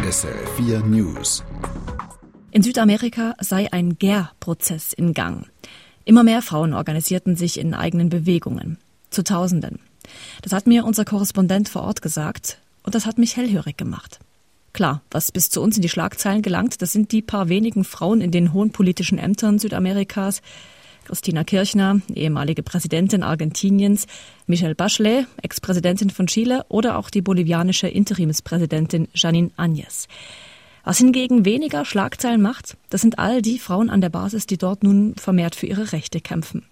SRF 4 News. In Südamerika sei ein Gärprozess in Gang. Immer mehr Frauen organisierten sich in eigenen Bewegungen. Zu Tausenden. Das hat mir unser Korrespondent vor Ort gesagt und das hat mich hellhörig gemacht. Klar, was bis zu uns in die Schlagzeilen gelangt, das sind die paar wenigen Frauen in den hohen politischen Ämtern Südamerikas. Christina Kirchner, ehemalige Präsidentin Argentiniens, Michelle Bachelet, Ex-Präsidentin von Chile oder auch die bolivianische Interimspräsidentin Janine Áñez. Was hingegen weniger Schlagzeilen macht, das sind all die Frauen an der Basis, die dort nun vermehrt für ihre Rechte kämpfen.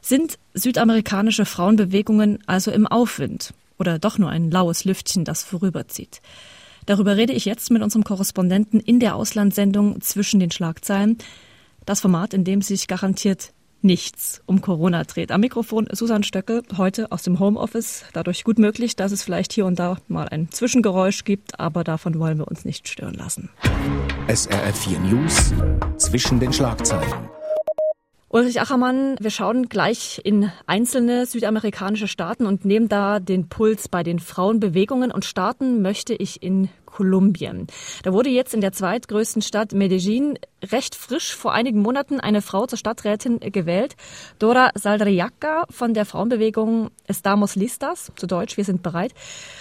Sind südamerikanische Frauenbewegungen also im Aufwind oder doch nur ein laues Lüftchen, das vorüberzieht? Darüber rede ich jetzt mit unserem Korrespondenten in der Auslandssendung zwischen den Schlagzeilen. Das Format, in dem sich garantiert nichts um Corona dreht. Am Mikrofon Susan Stöckel, heute aus dem Homeoffice. Dadurch gut möglich, dass es vielleicht hier und da mal ein Zwischengeräusch gibt, aber davon wollen wir uns nicht stören lassen. SRF 4 News zwischen den Schlagzeilen. Ulrich Achermann, wir schauen gleich in einzelne südamerikanische Staaten und nehmen da den Puls bei den Frauenbewegungen und starten möchte ich in Kolumbien. Da wurde jetzt in der zweitgrößten Stadt Medellin recht frisch vor einigen Monaten eine Frau zur Stadträtin gewählt. Dora Saldriaca von der Frauenbewegung Estamos Listas, zu Deutsch, wir sind bereit.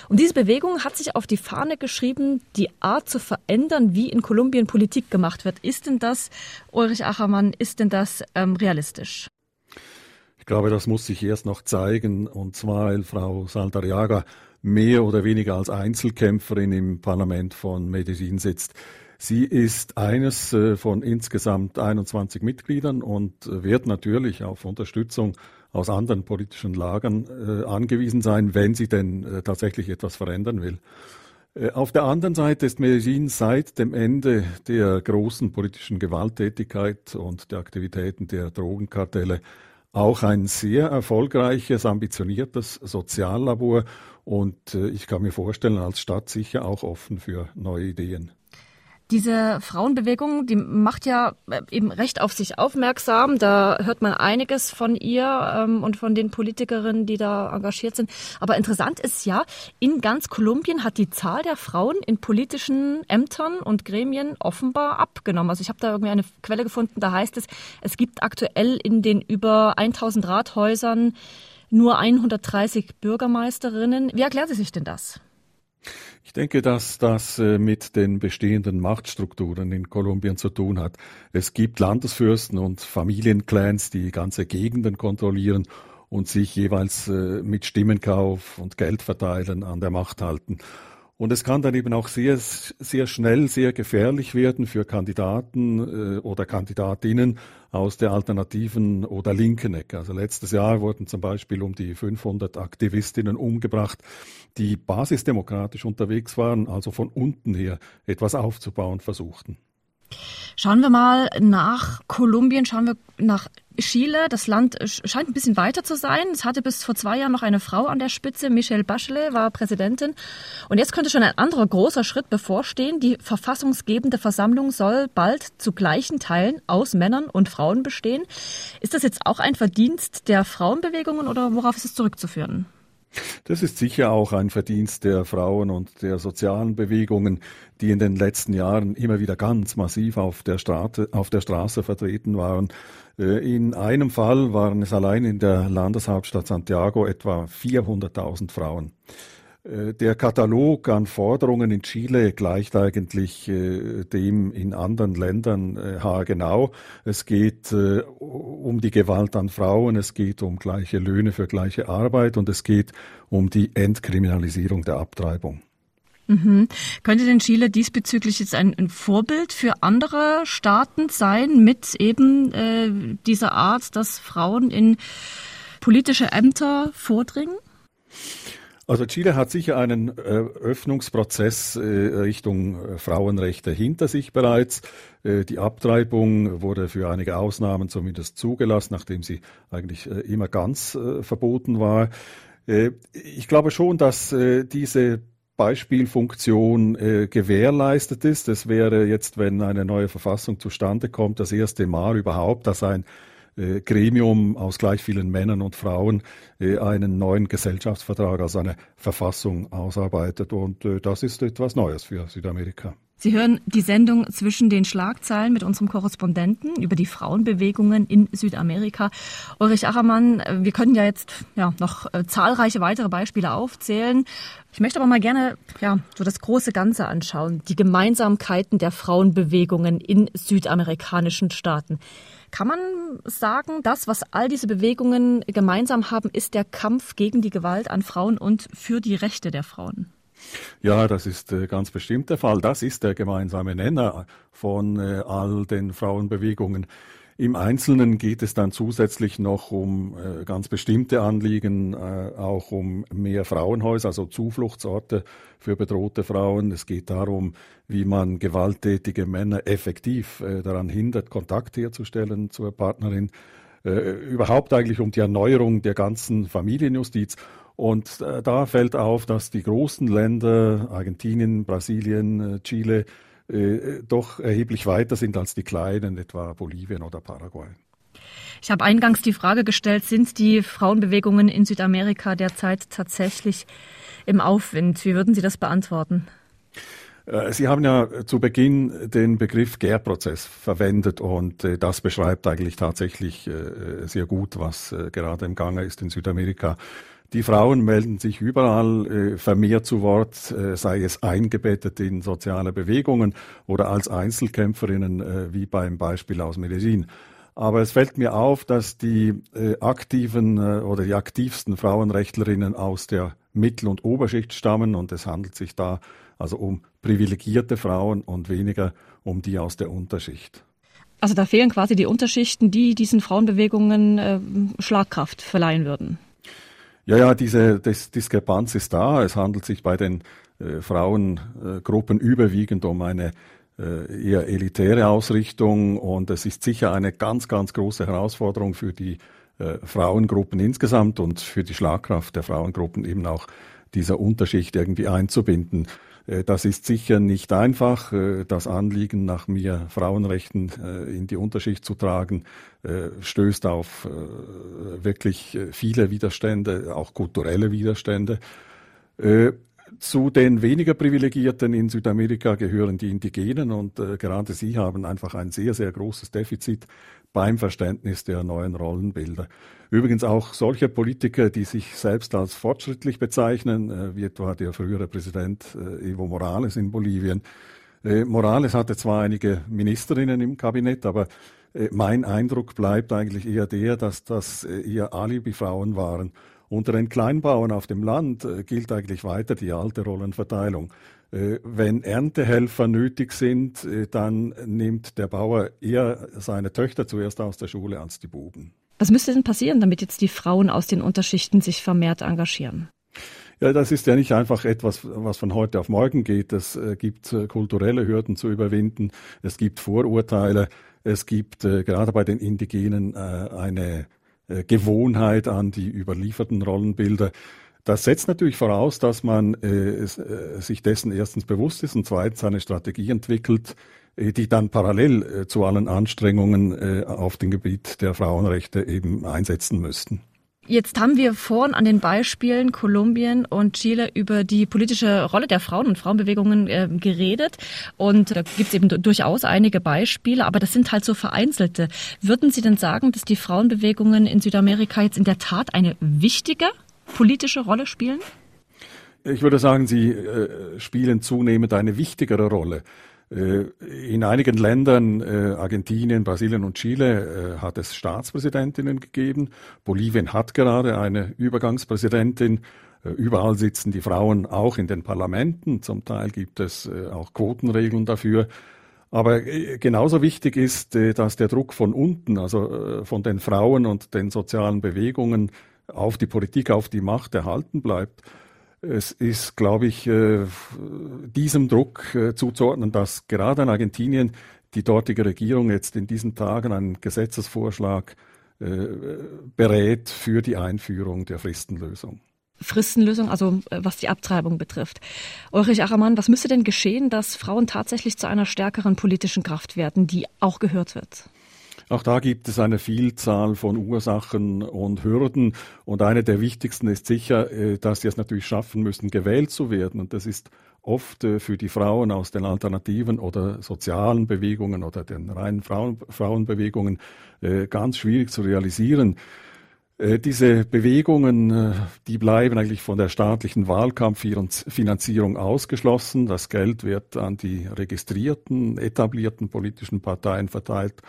Und diese Bewegung hat sich auf die Fahne geschrieben, die Art zu verändern, wie in Kolumbien Politik gemacht wird. Ist denn das, Ulrich Achermann, ist denn das ähm, realistisch? Ich glaube, das muss sich erst noch zeigen, und zwar, Frau Saldariaga mehr oder weniger als Einzelkämpferin im Parlament von Medellin sitzt. Sie ist eines äh, von insgesamt 21 Mitgliedern und wird natürlich auf Unterstützung aus anderen politischen Lagern äh, angewiesen sein, wenn sie denn äh, tatsächlich etwas verändern will. Auf der anderen Seite ist Medellin seit dem Ende der großen politischen Gewalttätigkeit und der Aktivitäten der Drogenkartelle auch ein sehr erfolgreiches, ambitioniertes Soziallabor und äh, ich kann mir vorstellen, als Stadt sicher auch offen für neue Ideen. Diese Frauenbewegung, die macht ja äh, eben recht auf sich aufmerksam. Da hört man einiges von ihr ähm, und von den Politikerinnen, die da engagiert sind. Aber interessant ist ja, in ganz Kolumbien hat die Zahl der Frauen in politischen Ämtern und Gremien offenbar abgenommen. Also ich habe da irgendwie eine Quelle gefunden, da heißt es, es gibt aktuell in den über 1000 Rathäusern nur 130 Bürgermeisterinnen. Wie erklärt sie sich denn das? Ich denke, dass das äh, mit den bestehenden Machtstrukturen in Kolumbien zu tun hat. Es gibt Landesfürsten und Familienclans, die ganze Gegenden kontrollieren und sich jeweils äh, mit Stimmenkauf und Geldverteilen an der Macht halten. Und es kann dann eben auch sehr, sehr schnell sehr gefährlich werden für Kandidaten äh, oder Kandidatinnen aus der alternativen oder linken Ecke. Also letztes Jahr wurden zum Beispiel um die 500 Aktivistinnen umgebracht, die basisdemokratisch unterwegs waren, also von unten her etwas aufzubauen versuchten. Schauen wir mal nach Kolumbien, schauen wir nach Chile. Das Land scheint ein bisschen weiter zu sein. Es hatte bis vor zwei Jahren noch eine Frau an der Spitze. Michelle Bachelet war Präsidentin. Und jetzt könnte schon ein anderer großer Schritt bevorstehen. Die verfassungsgebende Versammlung soll bald zu gleichen Teilen aus Männern und Frauen bestehen. Ist das jetzt auch ein Verdienst der Frauenbewegungen oder worauf ist es zurückzuführen? Das ist sicher auch ein Verdienst der Frauen und der sozialen Bewegungen, die in den letzten Jahren immer wieder ganz massiv auf der, Straße, auf der Straße vertreten waren. Äh, in einem Fall waren es allein in der Landeshauptstadt Santiago etwa 400.000 Frauen. Äh, der Katalog an Forderungen in Chile gleicht eigentlich äh, dem in anderen Ländern äh, haargenau. Es geht äh, um die Gewalt an Frauen, es geht um gleiche Löhne für gleiche Arbeit und es geht um die Entkriminalisierung der Abtreibung. Mhm. Könnte denn Chile diesbezüglich jetzt ein, ein, Vorbild für andere Staaten sein mit eben äh, dieser Art, dass Frauen in politische Ämter vordringen? Also Chile hat sicher einen äh, Öffnungsprozess äh, Richtung äh, Frauenrechte hinter sich bereits. Äh, die Abtreibung wurde für einige Ausnahmen zumindest zugelassen, nachdem sie eigentlich äh, immer ganz äh, verboten war. ich glaube schon, dass diese Beispielfunktion gewährleistet ist. Es wäre jetzt, wenn eine neue Verfassung zustande kommt, das erste Mal überhaupt, dass ein äh, Gremium aus gleich vielen Männern und Frauen äh, einen neuen Gesellschaftsvertrag, also eine Verfassung ausarbeitet. Und äh, das ist etwas Neues für Südamerika. Sie hören die Sendung zwischen den Schlagzeilen mit unserem Korrespondenten über die Frauenbewegungen in Südamerika. Ulrich Achermann, wir können ja jetzt ja, noch äh, zahlreiche weitere Beispiele aufzählen. Ich möchte aber mal gerne ja, so das große Ganze anschauen, die Gemeinsamkeiten der Frauenbewegungen in südamerikanischen Staaten. Kann man sagen, das, was all diese Bewegungen gemeinsam haben, ist der Kampf gegen die Gewalt an Frauen und für die Rechte der Frauen? Ja, das ist äh, ganz bestimmt der Fall. Das ist der gemeinsame Nenner von äh, all den Frauenbewegungen. Im Einzelnen geht es dann zusätzlich noch um äh, ganz bestimmte Anliegen, äh, auch um mehr Frauenhäuser, also Zufluchtsorte für bedrohte Frauen. Es geht darum, wie man gewalttätige Männer effektiv äh, daran hindert, Kontakt herzustellen zur Partnerin. Äh, überhaupt eigentlich um die Erneuerung der ganzen Familienjustiz. Und äh, da fällt auf, dass die großen Länder, Argentinien, Brasilien, äh, Chile, äh, doch erheblich weiter sind als die kleinen, etwa Bolivien oder Paraguay. Ich habe eingangs die Frage gestellt, sind die Frauenbewegungen in Südamerika derzeit tatsächlich im Aufwind? Wie würden Sie das beantworten? Äh, Sie haben ja zu Beginn den Begriff Gärprozess verwendet und äh, das beschreibt eigentlich tatsächlich sehr gut, was gerade im Gange ist in Südamerika. Die Frauen melden sich überall äh, vermehrt zu Wort, äh, sei es eingebettet in soziale Bewegungen oder als Einzelkämpferinnen, äh, wie beim Beispiel aus Medellin. Aber es fällt mir auf, dass die äh, aktiven äh, oder die aktivsten Frauenrechtlerinnen aus der Mittel- und Oberschicht stammen und es handelt sich da also um privilegierte Frauen und weniger um die aus der Unterschicht. Also da fehlen quasi die Unterschichten, die diesen Frauenbewegungen äh, Schlagkraft verleihen würden. Ja, ja, diese Dis Diskrepanz ist da. Es handelt sich bei den äh, Frauengruppen überwiegend um eine äh, eher elitäre Ausrichtung und es ist sicher eine ganz, ganz große Herausforderung für die äh, Frauengruppen insgesamt und für die Schlagkraft der Frauengruppen eben auch dieser Unterschicht irgendwie einzubinden. Äh, das ist sicher nicht einfach, äh, das Anliegen nach mehr Frauenrechten äh, in die Unterschicht zu tragen, stößt auf wirklich viele Widerstände, auch kulturelle Widerstände. Zu den weniger Privilegierten in Südamerika gehören die Indigenen und äh, gerade sie haben einfach ein sehr, sehr großes Defizit beim Verständnis der neuen Rollenbilder. Übrigens auch solche Politiker, die sich selbst als fortschrittlich bezeichnen, äh, wie etwa der frühere Präsident äh, Evo Morales in Bolivien. Äh, Morales hatte zwar einige Ministerinnen im Kabinett, aber äh, mein Eindruck bleibt eigentlich eher der, dass das äh, eher Alibi-Frauen waren unter den Kleinbauern auf dem Land äh, gilt eigentlich weiter die alte Rollenverteilung. Äh, wenn Erntehelfer nötig sind, äh, dann nimmt der Bauer eher seine Töchter zuerst aus der Schule als die Buben. Was müsste denn passieren, damit jetzt die Frauen aus den Unterschichten sich vermehrt engagieren? Ja, das ist ja nicht einfach etwas, was von heute auf morgen geht. Es gibt kulturelle Hürden zu überwinden. Es gibt Vorurteile. Es gibt gerade bei den Indigenen eine äh, Gewohnheit an die überlieferten Rollenbilder. Das setzt natürlich voraus, dass man äh, äh, sich dessen erstens bewusst ist und zweitens eine Strategie entwickelt, äh, die dann parallel äh, zu allen Anstrengungen äh, auf dem Gebiet der Frauenrechte eben einsetzen müssten. Jetzt haben wir vorhin an den Beispielen Kolumbien und Chile über die politische Rolle der Frauen und Frauenbewegungen äh, geredet. Und da gibt es eben durchaus einige Beispiele, aber das sind halt so vereinzelte. Würden Sie denn sagen, dass die Frauenbewegungen in Südamerika jetzt in der Tat eine wichtige politische Rolle spielen? Ich würde sagen, sie äh, spielen zunehmend eine wichtigere Rolle. Äh, in einigen Ländern, äh, Argentinien, Brasilien und Chile, äh, hat es Staatspräsidentinnen gegeben. Bolivien hat gerade eine Übergangspräsidentin. Überall sitzen die Frauen auch in den Parlamenten. Zum Teil gibt es auch Quotenregeln dafür. Aber genauso wichtig ist, dass der Druck von unten, also von den Frauen und den sozialen Bewegungen auf die Politik, auf die Macht erhalten bleibt. Es ist, glaube ich, äh, diesem Druck äh, zuzuordnen, dass gerade in Argentinien die dortige Regierung jetzt in diesen Tagen einen Gesetzesvorschlag äh, berät für die Einführung der Fristenlösung. Fristenlösung, also was die Abtreibung betrifft. Ulrich Achermann, was müsste denn geschehen, dass Frauen tatsächlich zu einer stärkeren politischen Kraft werden, die auch gehört wird? Auch da gibt es eine Vielzahl von Ursachen und Hürden. Und eine der wichtigsten ist sicher, äh, dass sie es natürlich schaffen müssen, gewählt zu werden. Und das ist oft äh, für die Frauen aus den alternativen oder sozialen Bewegungen oder den reinen Frauen, Frauenbewegungen äh, ganz schwierig zu realisieren. Diese Bewegungen, die bleiben eigentlich von der staatlichen Wahlkampffinanzierung ausgeschlossen. Das Geld wird an die registrierten, etablierten politischen Parteien verteilt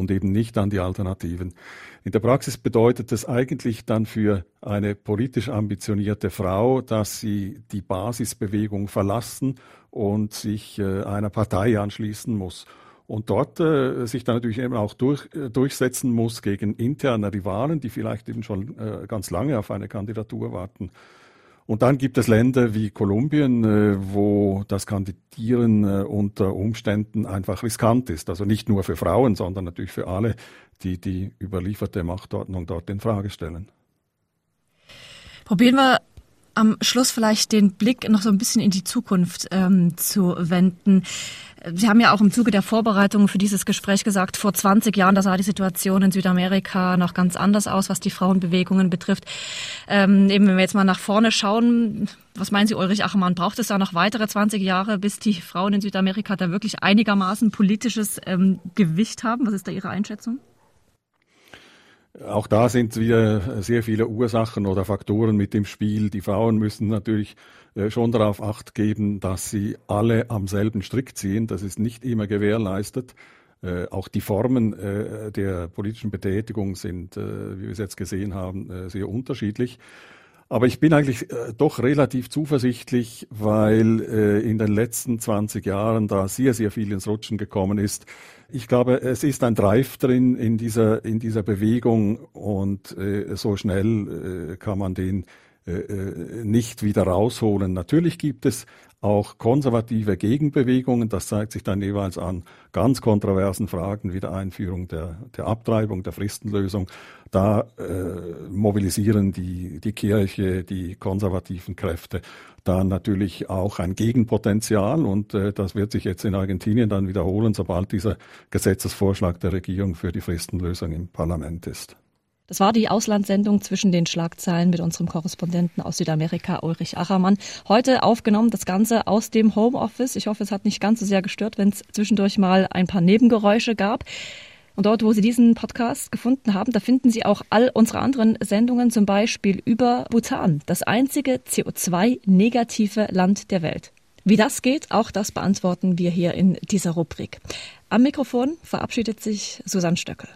und eben nicht an die Alternativen. In der Praxis bedeutet das eigentlich dann für eine politisch ambitionierte Frau, dass sie die Basisbewegung verlassen und sich äh, einer Partei anschließen muss und dort äh, sich dann natürlich eben auch durch, äh, durchsetzen muss gegen interne Rivalen, die vielleicht eben schon äh, ganz lange auf eine Kandidatur warten. Und dann gibt es Länder wie Kolumbien, äh, wo das Kandidieren äh, unter Umständen einfach riskant ist. Also nicht nur für Frauen, sondern natürlich für alle, die die überlieferte Machtordnung dort in Frage stellen. Probieren wir am Schluss vielleicht den Blick noch so ein bisschen in die Zukunft ähm, zu wenden. Sie haben ja auch im Zuge der Vorbereitung für dieses Gespräch gesagt, vor 20 Jahren, da sah die Situation in Südamerika noch ganz anders aus, was die Frauenbewegungen betrifft. Ähm, eben wenn wir jetzt mal nach vorne schauen, was meinen Sie, Ulrich Achermann, braucht es da noch weitere 20 Jahre, bis die Frauen in Südamerika da wirklich einigermaßen politisches ähm, Gewicht haben? Was ist da Ihre Einschätzung? Auch da sind wieder sehr viele Ursachen oder Faktoren mit dem Spiel. Die Frauen müssen natürlich äh, schon darauf acht geben, dass sie alle am selben Strick ziehen. Das ist nicht immer gewährleistet. Äh, auch die Formen äh, der politischen Betätigung sind, wie wir es jetzt gesehen haben, sehr unterschiedlich. Aber ich bin eigentlich äh, doch relativ zuversichtlich, weil äh, in den letzten 20 Jahren da sehr, sehr viel ins Rutschen gekommen ist. Ich glaube, es ist ein Drive drin in dieser, in dieser Bewegung und äh, so schnell äh, kann man den äh, äh, nicht wieder rausholen. Natürlich gibt es auch konservative Gegenbewegungen. Das zeigt sich dann jeweils an ganz kontroversen Fragen wie der Einführung der, der Abtreibung, der Fristenlösung. Da äh, mobilisieren die, die Kirche, die konservativen Kräfte dann natürlich auch ein Gegenpotenzial und äh, das wird sich jetzt in Argentinien dann wiederholen, sobald dieser Gesetzesvorschlag der Regierung für die Fristenlösung im Parlament ist. Das war die Auslandssendung zwischen den Schlagzeilen mit unserem Korrespondenten aus Südamerika, Ulrich Achermann. Heute aufgenommen das Ganze aus dem Homeoffice. Ich hoffe, es hat nicht ganz so sehr gestört, wenn es zwischendurch mal ein paar Nebengeräusche gab. Und dort, wo Sie diesen Podcast gefunden haben, da finden Sie auch all unsere anderen Sendungen, zum Beispiel über Bhutan, das einzige CO2-negative Land der Welt. Wie das geht, auch das beantworten wir hier in dieser Rubrik. Am Mikrofon verabschiedet sich Susanne Stöckel.